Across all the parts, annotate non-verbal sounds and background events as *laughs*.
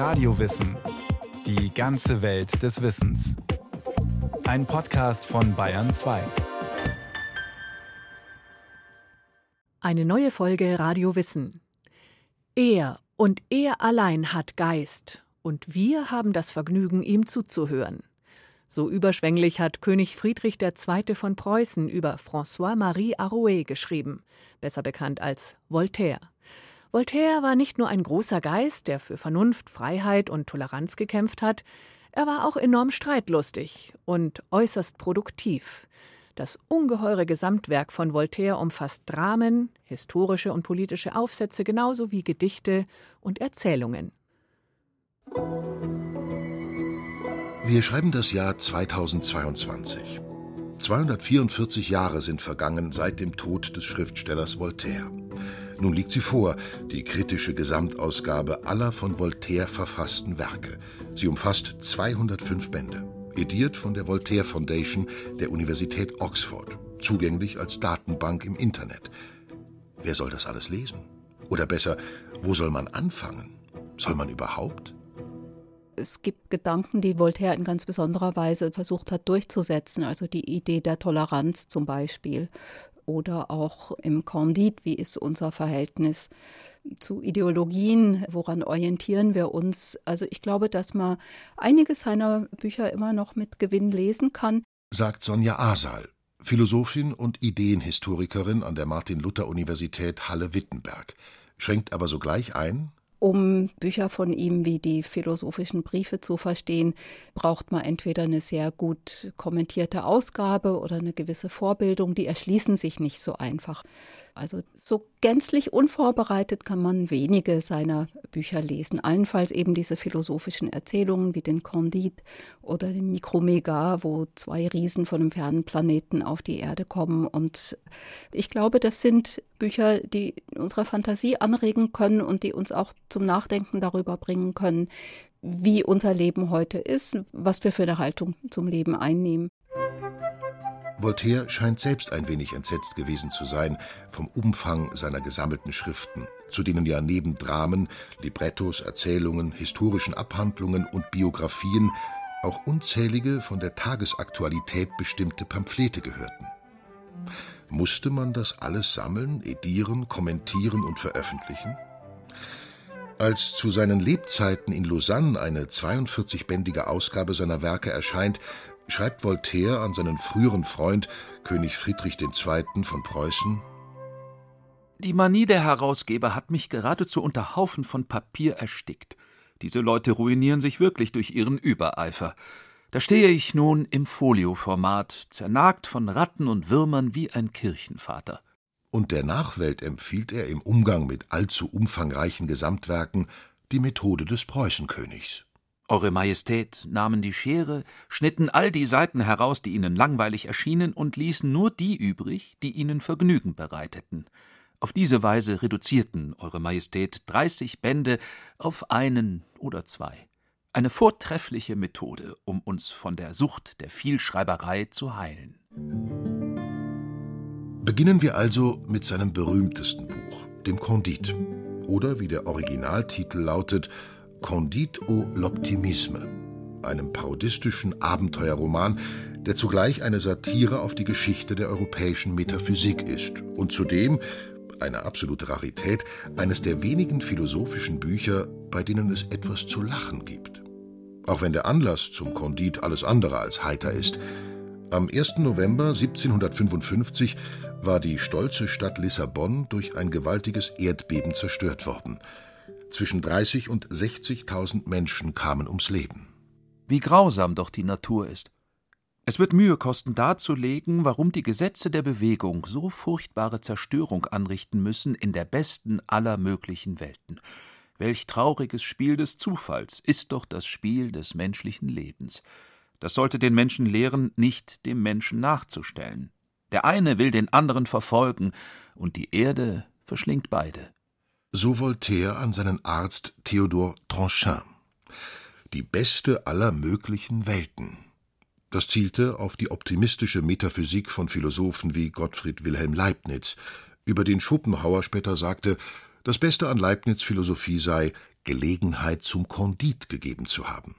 Radiowissen. Die ganze Welt des Wissens. Ein Podcast von Bayern 2. Eine neue Folge Radio Wissen. Er und er allein hat Geist, und wir haben das Vergnügen, ihm zuzuhören. So überschwänglich hat König Friedrich II. von Preußen über François-Marie Arouet geschrieben, besser bekannt als Voltaire. Voltaire war nicht nur ein großer Geist, der für Vernunft, Freiheit und Toleranz gekämpft hat, er war auch enorm streitlustig und äußerst produktiv. Das ungeheure Gesamtwerk von Voltaire umfasst Dramen, historische und politische Aufsätze genauso wie Gedichte und Erzählungen. Wir schreiben das Jahr 2022. 244 Jahre sind vergangen seit dem Tod des Schriftstellers Voltaire. Nun liegt sie vor, die kritische Gesamtausgabe aller von Voltaire verfassten Werke. Sie umfasst 205 Bände, ediert von der Voltaire Foundation der Universität Oxford, zugänglich als Datenbank im Internet. Wer soll das alles lesen? Oder besser, wo soll man anfangen? Soll man überhaupt? es gibt Gedanken, die Voltaire in ganz besonderer Weise versucht hat durchzusetzen, also die Idee der Toleranz zum Beispiel oder auch im Candide, wie ist unser Verhältnis zu Ideologien, woran orientieren wir uns. Also ich glaube, dass man einiges seiner Bücher immer noch mit Gewinn lesen kann. Sagt Sonja Asal, Philosophin und Ideenhistorikerin an der Martin-Luther-Universität Halle-Wittenberg, schränkt aber sogleich ein, um Bücher von ihm wie die philosophischen Briefe zu verstehen, braucht man entweder eine sehr gut kommentierte Ausgabe oder eine gewisse Vorbildung. Die erschließen sich nicht so einfach. Also so gänzlich unvorbereitet kann man wenige seiner Bücher lesen. Allenfalls eben diese philosophischen Erzählungen wie den Candide oder den Mikromega, wo zwei Riesen von einem fernen Planeten auf die Erde kommen. Und ich glaube, das sind Bücher, die unsere Fantasie anregen können und die uns auch zum Nachdenken darüber bringen können, wie unser Leben heute ist, was wir für eine Haltung zum Leben einnehmen. Voltaire scheint selbst ein wenig entsetzt gewesen zu sein vom Umfang seiner gesammelten Schriften, zu denen ja neben Dramen, Librettos, Erzählungen, historischen Abhandlungen und Biografien auch unzählige von der Tagesaktualität bestimmte Pamphlete gehörten. Musste man das alles sammeln, edieren, kommentieren und veröffentlichen? Als zu seinen Lebzeiten in Lausanne eine 42-bändige Ausgabe seiner Werke erscheint, schreibt Voltaire an seinen früheren Freund König Friedrich II. von Preußen Die Manie der Herausgeber hat mich geradezu unter Haufen von Papier erstickt. Diese Leute ruinieren sich wirklich durch ihren Übereifer. Da stehe ich nun im Folioformat, zernagt von Ratten und Würmern wie ein Kirchenvater. Und der Nachwelt empfiehlt er im Umgang mit allzu umfangreichen Gesamtwerken die Methode des Preußenkönigs. Eure Majestät nahmen die Schere, schnitten all die Seiten heraus, die ihnen langweilig erschienen, und ließen nur die übrig, die ihnen Vergnügen bereiteten. Auf diese Weise reduzierten Eure Majestät dreißig Bände auf einen oder zwei. Eine vortreffliche Methode, um uns von der Sucht der Vielschreiberei zu heilen. Beginnen wir also mit seinem berühmtesten Buch, dem Candide. Oder wie der Originaltitel lautet, Candide ou l'Optimisme, einem parodistischen Abenteuerroman, der zugleich eine Satire auf die Geschichte der europäischen Metaphysik ist und zudem, eine absolute Rarität, eines der wenigen philosophischen Bücher, bei denen es etwas zu lachen gibt. Auch wenn der Anlass zum Candide alles andere als heiter ist. Am 1. November 1755 war die stolze Stadt Lissabon durch ein gewaltiges Erdbeben zerstört worden. Zwischen 30 und 60.000 Menschen kamen ums Leben. Wie grausam doch die Natur ist. Es wird Mühe kosten, darzulegen, warum die Gesetze der Bewegung so furchtbare Zerstörung anrichten müssen in der besten aller möglichen Welten. Welch trauriges Spiel des Zufalls ist doch das Spiel des menschlichen Lebens. Das sollte den Menschen lehren, nicht dem Menschen nachzustellen. Der eine will den anderen verfolgen, und die Erde verschlingt beide so Voltaire an seinen Arzt Theodor Tronchin. Die beste aller möglichen Welten. Das zielte auf die optimistische Metaphysik von Philosophen wie Gottfried Wilhelm Leibniz, über den Schopenhauer später sagte, das Beste an Leibniz Philosophie sei Gelegenheit zum Kondit gegeben zu haben.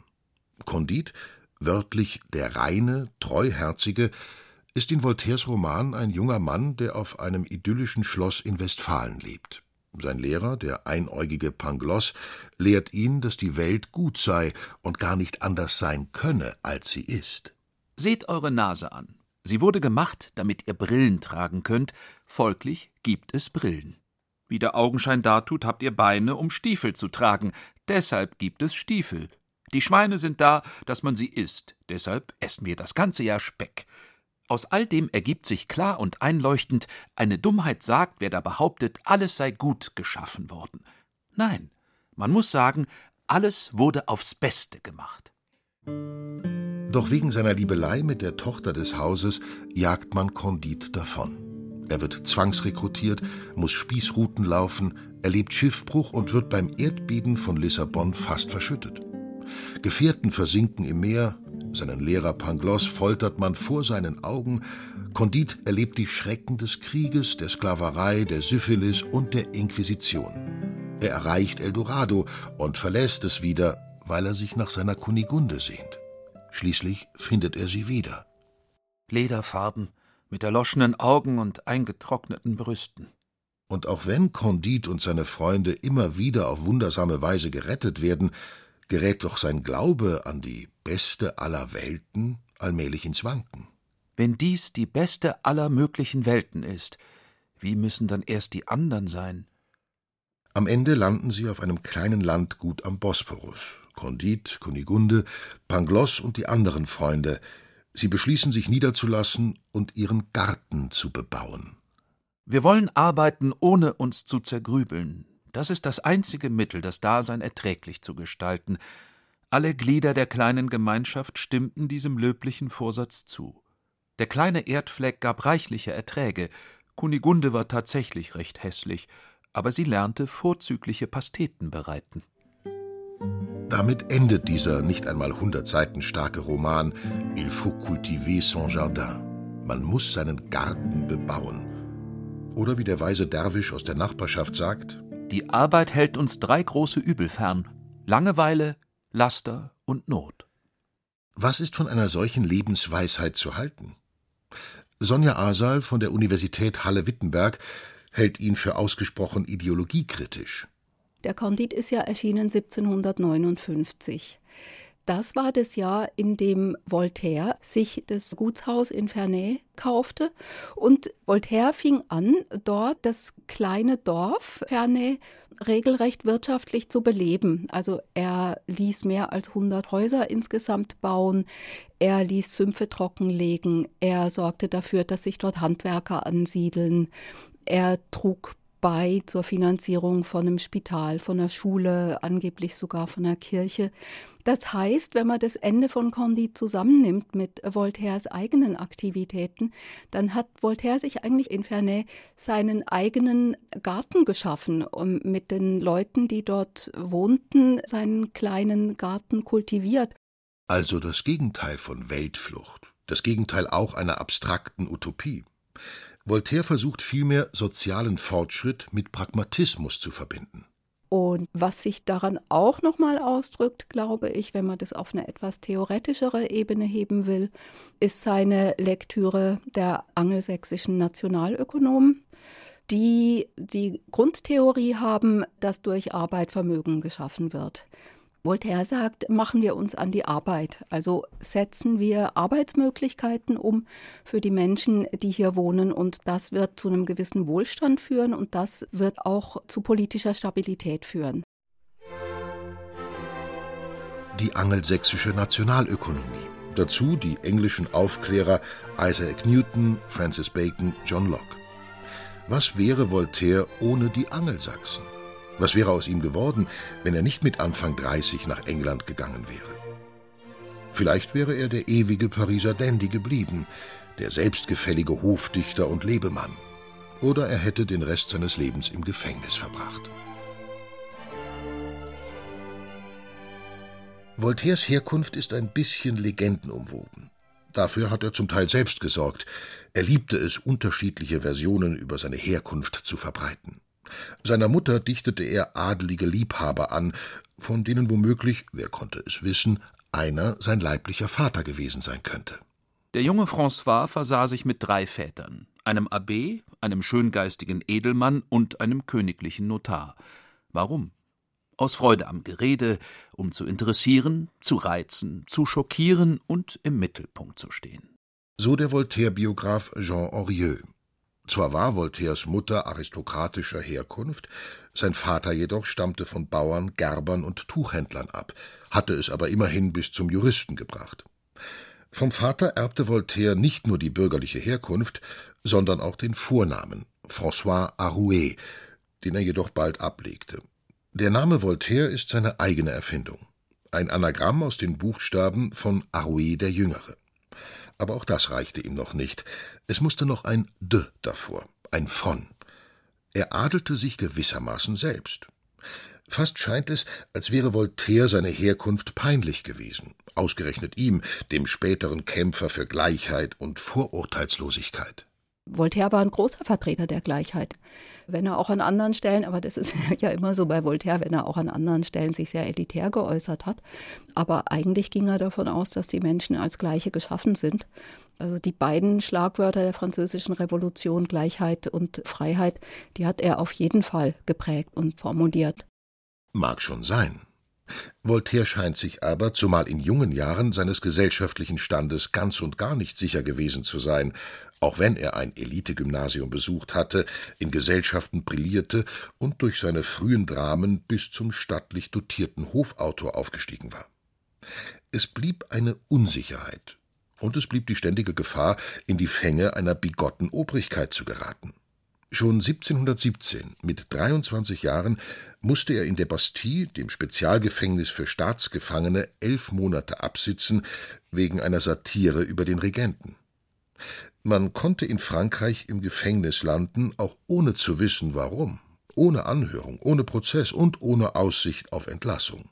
Kondit, wörtlich der reine, treuherzige, ist in Voltaires Roman ein junger Mann, der auf einem idyllischen Schloss in Westfalen lebt. Sein Lehrer, der einäugige Pangloss, lehrt ihn, dass die Welt gut sei und gar nicht anders sein könne, als sie ist. Seht eure Nase an. Sie wurde gemacht, damit ihr Brillen tragen könnt, folglich gibt es Brillen. Wie der Augenschein dartut, habt ihr Beine, um Stiefel zu tragen, deshalb gibt es Stiefel. Die Schweine sind da, dass man sie isst, deshalb essen wir das ganze Jahr Speck. Aus all dem ergibt sich klar und einleuchtend, eine Dummheit sagt, wer da behauptet, alles sei gut geschaffen worden. Nein, man muss sagen, alles wurde aufs Beste gemacht. Doch wegen seiner Liebelei mit der Tochter des Hauses jagt man Kondit davon. Er wird zwangsrekrutiert, muss Spießruten laufen, erlebt Schiffbruch und wird beim Erdbeben von Lissabon fast verschüttet. Gefährten versinken im Meer, seinen Lehrer Pangloss foltert man vor seinen Augen. Kondit erlebt die Schrecken des Krieges, der Sklaverei, der Syphilis und der Inquisition. Er erreicht Eldorado und verlässt es wieder, weil er sich nach seiner Kunigunde sehnt. Schließlich findet er sie wieder. Lederfarben, mit erloschenen Augen und eingetrockneten Brüsten. Und auch wenn Kondit und seine Freunde immer wieder auf wundersame Weise gerettet werden, gerät doch sein Glaube an die beste aller Welten allmählich ins Wanken. Wenn dies die beste aller möglichen Welten ist, wie müssen dann erst die anderen sein? Am Ende landen sie auf einem kleinen Landgut am Bosporus. Kondit, Kunigunde, Pangloss und die anderen Freunde. Sie beschließen, sich niederzulassen und ihren Garten zu bebauen. Wir wollen arbeiten, ohne uns zu zergrübeln, das ist das einzige Mittel, das Dasein erträglich zu gestalten. Alle Glieder der kleinen Gemeinschaft stimmten diesem löblichen Vorsatz zu. Der kleine Erdfleck gab reichliche Erträge. Kunigunde war tatsächlich recht hässlich, aber sie lernte vorzügliche Pasteten bereiten. Damit endet dieser nicht einmal hundert Seiten starke Roman Il faut cultiver son jardin. Man muss seinen Garten bebauen. Oder wie der weise Derwisch aus der Nachbarschaft sagt, die Arbeit hält uns drei große Übel fern: Langeweile, Laster und Not. Was ist von einer solchen Lebensweisheit zu halten? Sonja Asal von der Universität Halle-Wittenberg hält ihn für ausgesprochen ideologiekritisch. Der Kondit ist ja erschienen 1759. Das war das Jahr, in dem Voltaire sich das Gutshaus in Ferney kaufte. Und Voltaire fing an, dort das kleine Dorf Ferney regelrecht wirtschaftlich zu beleben. Also er ließ mehr als 100 Häuser insgesamt bauen, er ließ Sümpfe trockenlegen, er sorgte dafür, dass sich dort Handwerker ansiedeln, er trug bei zur Finanzierung von einem Spital, von einer Schule, angeblich sogar von einer Kirche. Das heißt, wenn man das Ende von Condit zusammennimmt mit Voltaires eigenen Aktivitäten, dann hat Voltaire sich eigentlich in Ferney seinen eigenen Garten geschaffen und mit den Leuten, die dort wohnten, seinen kleinen Garten kultiviert. Also das Gegenteil von Weltflucht, das Gegenteil auch einer abstrakten Utopie. Voltaire versucht vielmehr, sozialen Fortschritt mit Pragmatismus zu verbinden. Und was sich daran auch nochmal ausdrückt, glaube ich, wenn man das auf eine etwas theoretischere Ebene heben will, ist seine Lektüre der angelsächsischen Nationalökonomen, die die Grundtheorie haben, dass durch Arbeit Vermögen geschaffen wird. Voltaire sagt, machen wir uns an die Arbeit. Also setzen wir Arbeitsmöglichkeiten um für die Menschen, die hier wohnen. Und das wird zu einem gewissen Wohlstand führen und das wird auch zu politischer Stabilität führen. Die angelsächsische Nationalökonomie. Dazu die englischen Aufklärer Isaac Newton, Francis Bacon, John Locke. Was wäre Voltaire ohne die Angelsachsen? Was wäre aus ihm geworden, wenn er nicht mit Anfang 30 nach England gegangen wäre? Vielleicht wäre er der ewige Pariser Dandy geblieben, der selbstgefällige Hofdichter und Lebemann. Oder er hätte den Rest seines Lebens im Gefängnis verbracht. Voltaires Herkunft ist ein bisschen legendenumwoben. Dafür hat er zum Teil selbst gesorgt. Er liebte es, unterschiedliche Versionen über seine Herkunft zu verbreiten. Seiner Mutter dichtete er adelige Liebhaber an, von denen womöglich, wer konnte es wissen, einer sein leiblicher Vater gewesen sein könnte. Der junge François versah sich mit drei Vätern, einem Abbé, einem schöngeistigen Edelmann und einem königlichen Notar. Warum? Aus Freude am Gerede, um zu interessieren, zu reizen, zu schockieren und im Mittelpunkt zu stehen. So der Voltaire-Biograf Jean Aurieux. Zwar war Voltaires Mutter aristokratischer Herkunft, sein Vater jedoch stammte von Bauern, Gerbern und Tuchhändlern ab, hatte es aber immerhin bis zum Juristen gebracht. Vom Vater erbte Voltaire nicht nur die bürgerliche Herkunft, sondern auch den Vornamen François Arouet, den er jedoch bald ablegte. Der Name Voltaire ist seine eigene Erfindung, ein Anagramm aus den Buchstaben von Arouet der Jüngere. Aber auch das reichte ihm noch nicht. Es musste noch ein de davor, ein von. Er adelte sich gewissermaßen selbst. Fast scheint es, als wäre Voltaire seine Herkunft peinlich gewesen, ausgerechnet ihm, dem späteren Kämpfer für Gleichheit und Vorurteilslosigkeit. Voltaire war ein großer Vertreter der Gleichheit. Wenn er auch an anderen Stellen, aber das ist *laughs* ja immer so bei Voltaire, wenn er auch an anderen Stellen sich sehr elitär geäußert hat. Aber eigentlich ging er davon aus, dass die Menschen als Gleiche geschaffen sind. Also die beiden Schlagwörter der französischen Revolution, Gleichheit und Freiheit, die hat er auf jeden Fall geprägt und formuliert. Mag schon sein. Voltaire scheint sich aber, zumal in jungen Jahren, seines gesellschaftlichen Standes ganz und gar nicht sicher gewesen zu sein, auch wenn er ein Elitegymnasium besucht hatte, in Gesellschaften brillierte und durch seine frühen Dramen bis zum stattlich dotierten Hofautor aufgestiegen war. Es blieb eine Unsicherheit, und es blieb die ständige Gefahr, in die Fänge einer bigotten Obrigkeit zu geraten. Schon 1717, mit 23 Jahren, musste er in der Bastille, dem Spezialgefängnis für Staatsgefangene, elf Monate absitzen wegen einer Satire über den Regenten. Man konnte in Frankreich im Gefängnis landen, auch ohne zu wissen warum, ohne Anhörung, ohne Prozess und ohne Aussicht auf Entlassung.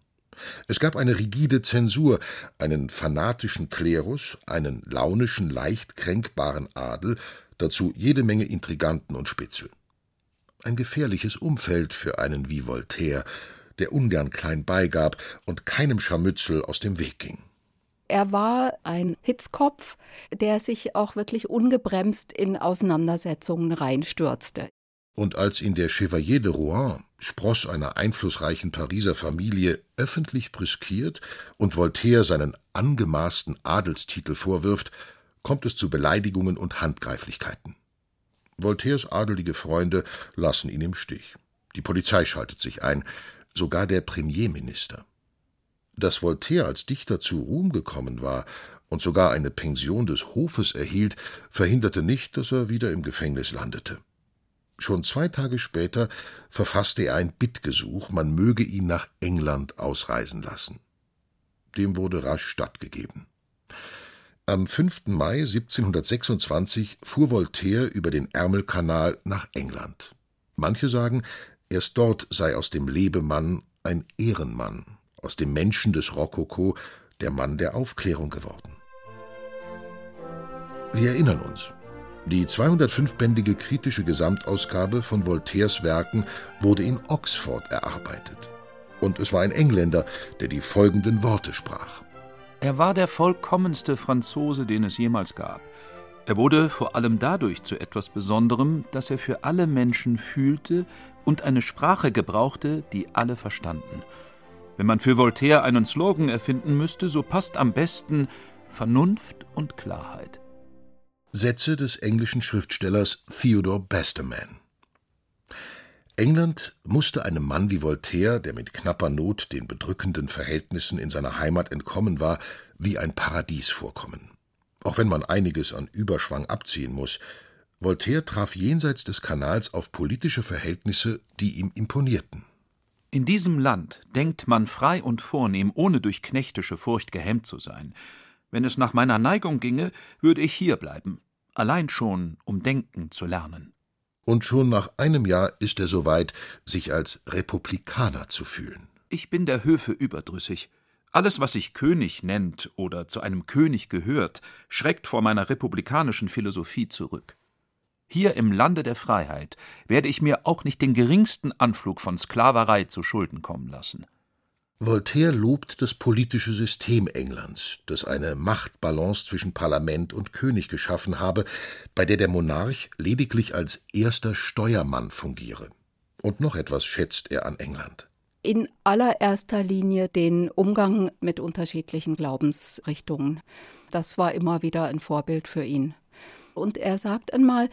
Es gab eine rigide Zensur, einen fanatischen Klerus, einen launischen, leicht kränkbaren Adel, dazu jede Menge Intriganten und Spitzel. Ein gefährliches Umfeld für einen wie Voltaire, der ungern klein beigab und keinem Scharmützel aus dem Weg ging. Er war ein Hitzkopf, der sich auch wirklich ungebremst in Auseinandersetzungen reinstürzte. Und als ihn der Chevalier de Rouen, Spross einer einflussreichen Pariser Familie, öffentlich brüskiert und Voltaire seinen angemaßten Adelstitel vorwirft, kommt es zu Beleidigungen und Handgreiflichkeiten. Voltaires adelige Freunde lassen ihn im Stich. Die Polizei schaltet sich ein, sogar der Premierminister. Dass Voltaire als Dichter zu Ruhm gekommen war und sogar eine Pension des Hofes erhielt, verhinderte nicht, dass er wieder im Gefängnis landete. Schon zwei Tage später verfasste er ein Bittgesuch, man möge ihn nach England ausreisen lassen. Dem wurde rasch stattgegeben. Am 5. Mai 1726 fuhr Voltaire über den Ärmelkanal nach England. Manche sagen, erst dort sei aus dem Lebemann ein Ehrenmann, aus dem Menschen des Rokoko der Mann der Aufklärung geworden. Wir erinnern uns. Die 205-bändige kritische Gesamtausgabe von Voltaires Werken wurde in Oxford erarbeitet. Und es war ein Engländer, der die folgenden Worte sprach. Er war der vollkommenste Franzose, den es jemals gab. Er wurde vor allem dadurch zu etwas Besonderem, dass er für alle Menschen fühlte und eine Sprache gebrauchte, die alle verstanden. Wenn man für Voltaire einen Slogan erfinden müsste, so passt am besten Vernunft und Klarheit. Sätze des englischen Schriftstellers Theodore Basterman. England musste einem Mann wie Voltaire, der mit knapper Not den bedrückenden Verhältnissen in seiner Heimat entkommen war, wie ein Paradies vorkommen. Auch wenn man einiges an Überschwang abziehen muss, Voltaire traf jenseits des Kanals auf politische Verhältnisse, die ihm imponierten. In diesem Land denkt man frei und vornehm, ohne durch knechtische Furcht gehemmt zu sein. Wenn es nach meiner Neigung ginge, würde ich hier bleiben, allein schon, um denken zu lernen. Und schon nach einem Jahr ist er so weit, sich als Republikaner zu fühlen. Ich bin der Höfe überdrüssig. Alles, was sich König nennt oder zu einem König gehört, schreckt vor meiner republikanischen Philosophie zurück. Hier im Lande der Freiheit werde ich mir auch nicht den geringsten Anflug von Sklaverei zu Schulden kommen lassen. Voltaire lobt das politische System Englands, das eine Machtbalance zwischen Parlament und König geschaffen habe, bei der der Monarch lediglich als erster Steuermann fungiere. Und noch etwas schätzt er an England. In allererster Linie den Umgang mit unterschiedlichen Glaubensrichtungen. Das war immer wieder ein Vorbild für ihn. Und er sagt einmal,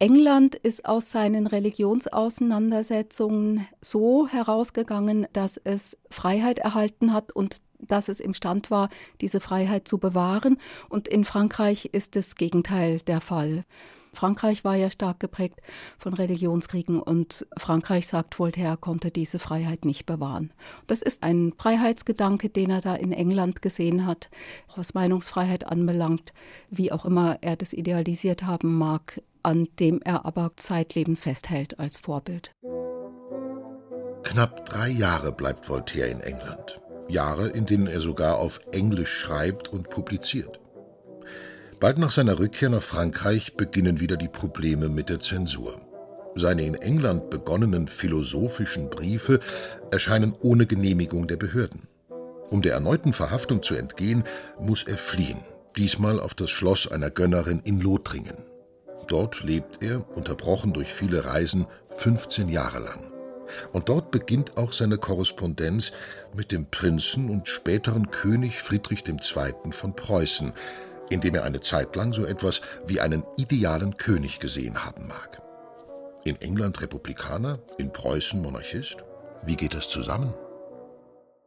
England ist aus seinen Religionsauseinandersetzungen so herausgegangen, dass es Freiheit erhalten hat und dass es imstand war, diese Freiheit zu bewahren. Und in Frankreich ist das Gegenteil der Fall. Frankreich war ja stark geprägt von Religionskriegen und Frankreich, sagt Voltaire, konnte diese Freiheit nicht bewahren. Das ist ein Freiheitsgedanke, den er da in England gesehen hat, was Meinungsfreiheit anbelangt, wie auch immer er das idealisiert haben mag, an dem er aber zeitlebens festhält als Vorbild. Knapp drei Jahre bleibt Voltaire in England. Jahre, in denen er sogar auf Englisch schreibt und publiziert. Bald nach seiner Rückkehr nach Frankreich beginnen wieder die Probleme mit der Zensur. Seine in England begonnenen philosophischen Briefe erscheinen ohne Genehmigung der Behörden. Um der erneuten Verhaftung zu entgehen, muss er fliehen, diesmal auf das Schloss einer Gönnerin in Lothringen. Dort lebt er, unterbrochen durch viele Reisen, 15 Jahre lang. Und dort beginnt auch seine Korrespondenz mit dem Prinzen und späteren König Friedrich II. von Preußen, in dem er eine Zeit lang so etwas wie einen idealen König gesehen haben mag. In England Republikaner, in Preußen Monarchist? Wie geht das zusammen?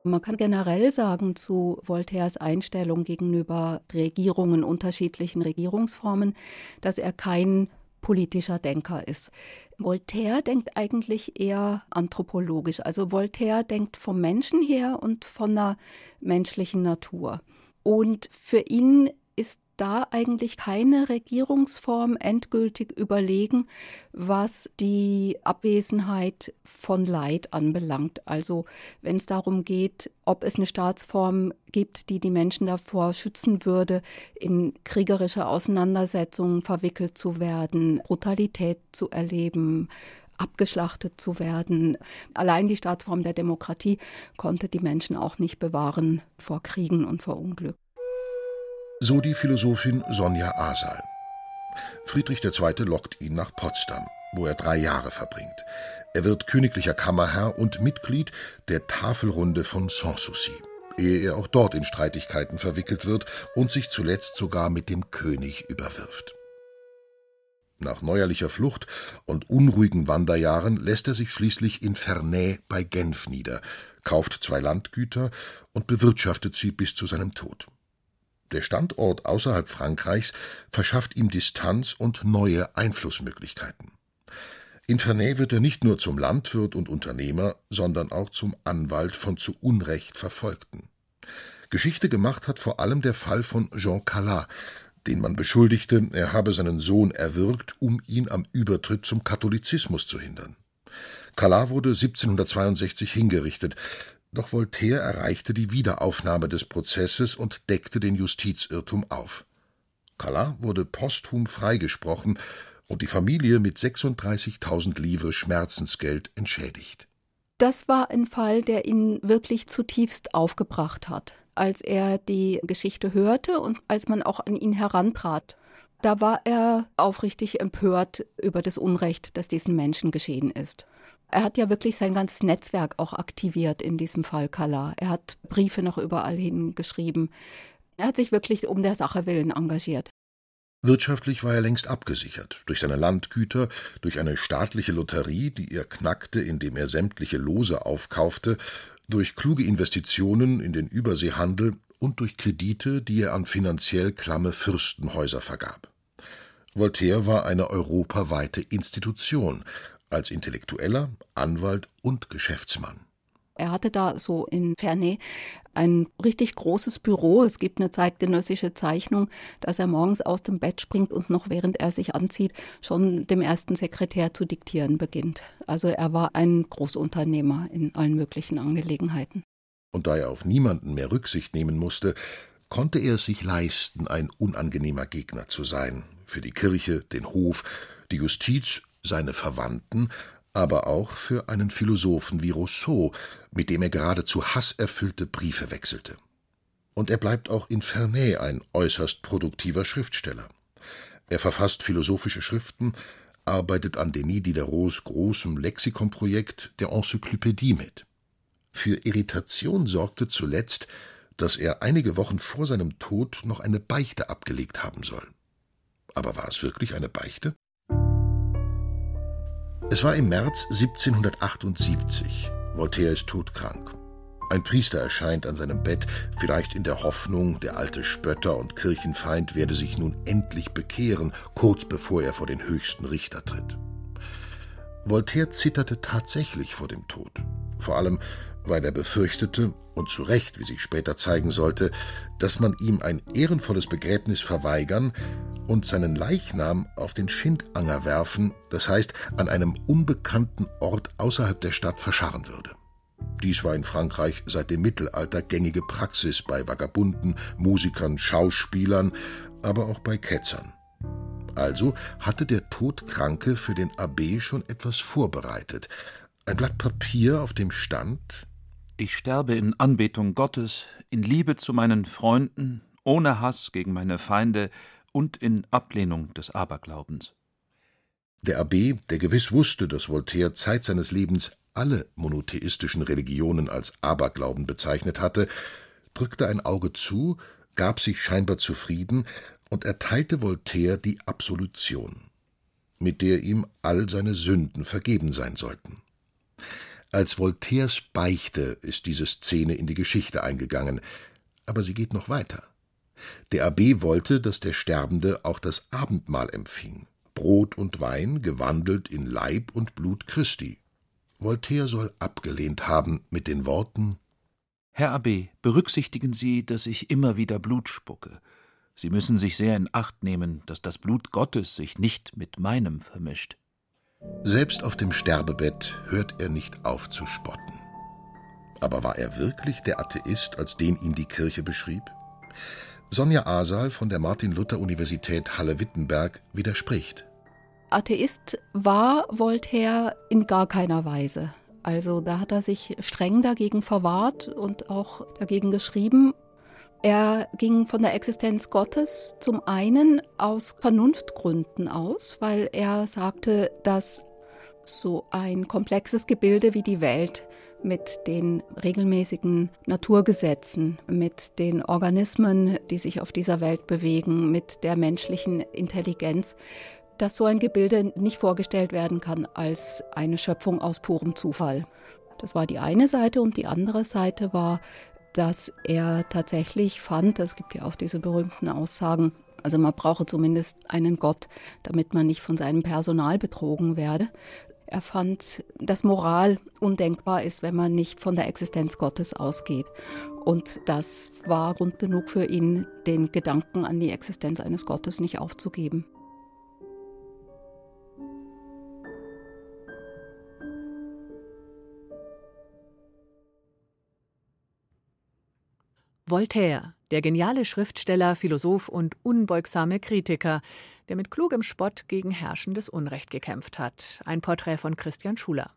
Man kann generell sagen zu Voltaires Einstellung gegenüber Regierungen, unterschiedlichen Regierungsformen, dass er kein politischer Denker ist. Voltaire denkt eigentlich eher anthropologisch. Also Voltaire denkt vom Menschen her und von der menschlichen Natur. Und für ihn ist da eigentlich keine Regierungsform endgültig überlegen, was die Abwesenheit von Leid anbelangt. Also wenn es darum geht, ob es eine Staatsform gibt, die die Menschen davor schützen würde, in kriegerische Auseinandersetzungen verwickelt zu werden, Brutalität zu erleben, abgeschlachtet zu werden. Allein die Staatsform der Demokratie konnte die Menschen auch nicht bewahren vor Kriegen und vor Unglück. So die Philosophin Sonja Asal. Friedrich II. lockt ihn nach Potsdam, wo er drei Jahre verbringt. Er wird königlicher Kammerherr und Mitglied der Tafelrunde von Sanssouci, ehe er auch dort in Streitigkeiten verwickelt wird und sich zuletzt sogar mit dem König überwirft. Nach neuerlicher Flucht und unruhigen Wanderjahren lässt er sich schließlich in Ferney bei Genf nieder, kauft zwei Landgüter und bewirtschaftet sie bis zu seinem Tod. Der Standort außerhalb Frankreichs verschafft ihm Distanz und neue Einflussmöglichkeiten. In Ferney wird er nicht nur zum Landwirt und Unternehmer, sondern auch zum Anwalt von zu Unrecht Verfolgten. Geschichte gemacht hat vor allem der Fall von Jean Calas, den man beschuldigte, er habe seinen Sohn erwürgt, um ihn am Übertritt zum Katholizismus zu hindern. Calas wurde 1762 hingerichtet, doch Voltaire erreichte die Wiederaufnahme des Prozesses und deckte den Justizirrtum auf. Calas wurde posthum freigesprochen und die Familie mit 36.000 Livres Schmerzensgeld entschädigt. Das war ein Fall, der ihn wirklich zutiefst aufgebracht hat, als er die Geschichte hörte und als man auch an ihn herantrat. Da war er aufrichtig empört über das Unrecht, das diesen Menschen geschehen ist. Er hat ja wirklich sein ganzes Netzwerk auch aktiviert in diesem Fall Kala. Er hat Briefe noch überall hingeschrieben. Er hat sich wirklich um der Sache willen engagiert. Wirtschaftlich war er längst abgesichert, durch seine Landgüter, durch eine staatliche Lotterie, die er knackte, indem er sämtliche Lose aufkaufte, durch kluge Investitionen in den Überseehandel und durch Kredite, die er an finanziell klamme Fürstenhäuser vergab. Voltaire war eine europaweite Institution, als Intellektueller, Anwalt und Geschäftsmann. Er hatte da so in Ferney ein richtig großes Büro. Es gibt eine zeitgenössische Zeichnung, dass er morgens aus dem Bett springt und noch während er sich anzieht, schon dem ersten Sekretär zu diktieren beginnt. Also er war ein Großunternehmer in allen möglichen Angelegenheiten. Und da er auf niemanden mehr Rücksicht nehmen musste, konnte er es sich leisten, ein unangenehmer Gegner zu sein, für die Kirche, den Hof, die Justiz seine Verwandten, aber auch für einen Philosophen wie Rousseau, mit dem er geradezu hasserfüllte Briefe wechselte. Und er bleibt auch in Ferney ein äußerst produktiver Schriftsteller. Er verfasst philosophische Schriften, arbeitet an Denis Diderots großem Lexikonprojekt der Enzyklopädie mit. Für Irritation sorgte zuletzt, dass er einige Wochen vor seinem Tod noch eine Beichte abgelegt haben soll. Aber war es wirklich eine Beichte? Es war im März 1778. Voltaire ist todkrank. Ein Priester erscheint an seinem Bett, vielleicht in der Hoffnung, der alte Spötter und Kirchenfeind werde sich nun endlich bekehren, kurz bevor er vor den höchsten Richter tritt. Voltaire zitterte tatsächlich vor dem Tod, vor allem weil er befürchtete, und zu Recht, wie sich später zeigen sollte, dass man ihm ein ehrenvolles Begräbnis verweigern und seinen Leichnam auf den Schindanger werfen, das heißt an einem unbekannten Ort außerhalb der Stadt verscharren würde. Dies war in Frankreich seit dem Mittelalter gängige Praxis bei Vagabunden, Musikern, Schauspielern, aber auch bei Ketzern. Also hatte der Todkranke für den Abb schon etwas vorbereitet. Ein Blatt Papier, auf dem stand Ich sterbe in Anbetung Gottes, in Liebe zu meinen Freunden, ohne Hass gegen meine Feinde und in Ablehnung des Aberglaubens. Der Abb, der gewiss wusste, dass Voltaire Zeit seines Lebens alle monotheistischen Religionen als Aberglauben bezeichnet hatte, drückte ein Auge zu, gab sich scheinbar zufrieden und erteilte Voltaire die Absolution, mit der ihm all seine Sünden vergeben sein sollten. Als Voltaires Beichte ist diese Szene in die Geschichte eingegangen, aber sie geht noch weiter. Der Abb wollte, dass der Sterbende auch das Abendmahl empfing, Brot und Wein gewandelt in Leib und Blut Christi, Voltaire soll abgelehnt haben mit den Worten Herr Abb, berücksichtigen Sie, dass ich immer wieder Blut spucke. Sie müssen sich sehr in Acht nehmen, dass das Blut Gottes sich nicht mit meinem vermischt. Selbst auf dem Sterbebett hört er nicht auf zu spotten. Aber war er wirklich der Atheist, als den ihn die Kirche beschrieb? Sonja Asal von der Martin-Luther-Universität Halle-Wittenberg widerspricht. Atheist war Voltaire in gar keiner Weise. Also da hat er sich streng dagegen verwahrt und auch dagegen geschrieben. Er ging von der Existenz Gottes zum einen aus Vernunftgründen aus, weil er sagte, dass so ein komplexes Gebilde wie die Welt mit den regelmäßigen Naturgesetzen, mit den Organismen, die sich auf dieser Welt bewegen, mit der menschlichen Intelligenz dass so ein Gebilde nicht vorgestellt werden kann als eine Schöpfung aus purem Zufall. Das war die eine Seite und die andere Seite war, dass er tatsächlich fand, es gibt ja auch diese berühmten Aussagen, also man brauche zumindest einen Gott, damit man nicht von seinem Personal betrogen werde. Er fand, dass Moral undenkbar ist, wenn man nicht von der Existenz Gottes ausgeht. Und das war Grund genug für ihn, den Gedanken an die Existenz eines Gottes nicht aufzugeben. Voltaire, der geniale Schriftsteller, Philosoph und unbeugsame Kritiker, der mit klugem Spott gegen herrschendes Unrecht gekämpft hat. Ein Porträt von Christian Schuler.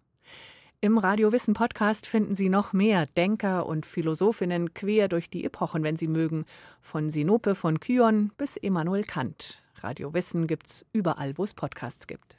Im Radio Wissen Podcast finden Sie noch mehr Denker und Philosophinnen quer durch die Epochen, wenn Sie mögen, von Sinope von Kyon bis Immanuel Kant. Radio Wissen gibt's überall, wo es Podcasts gibt.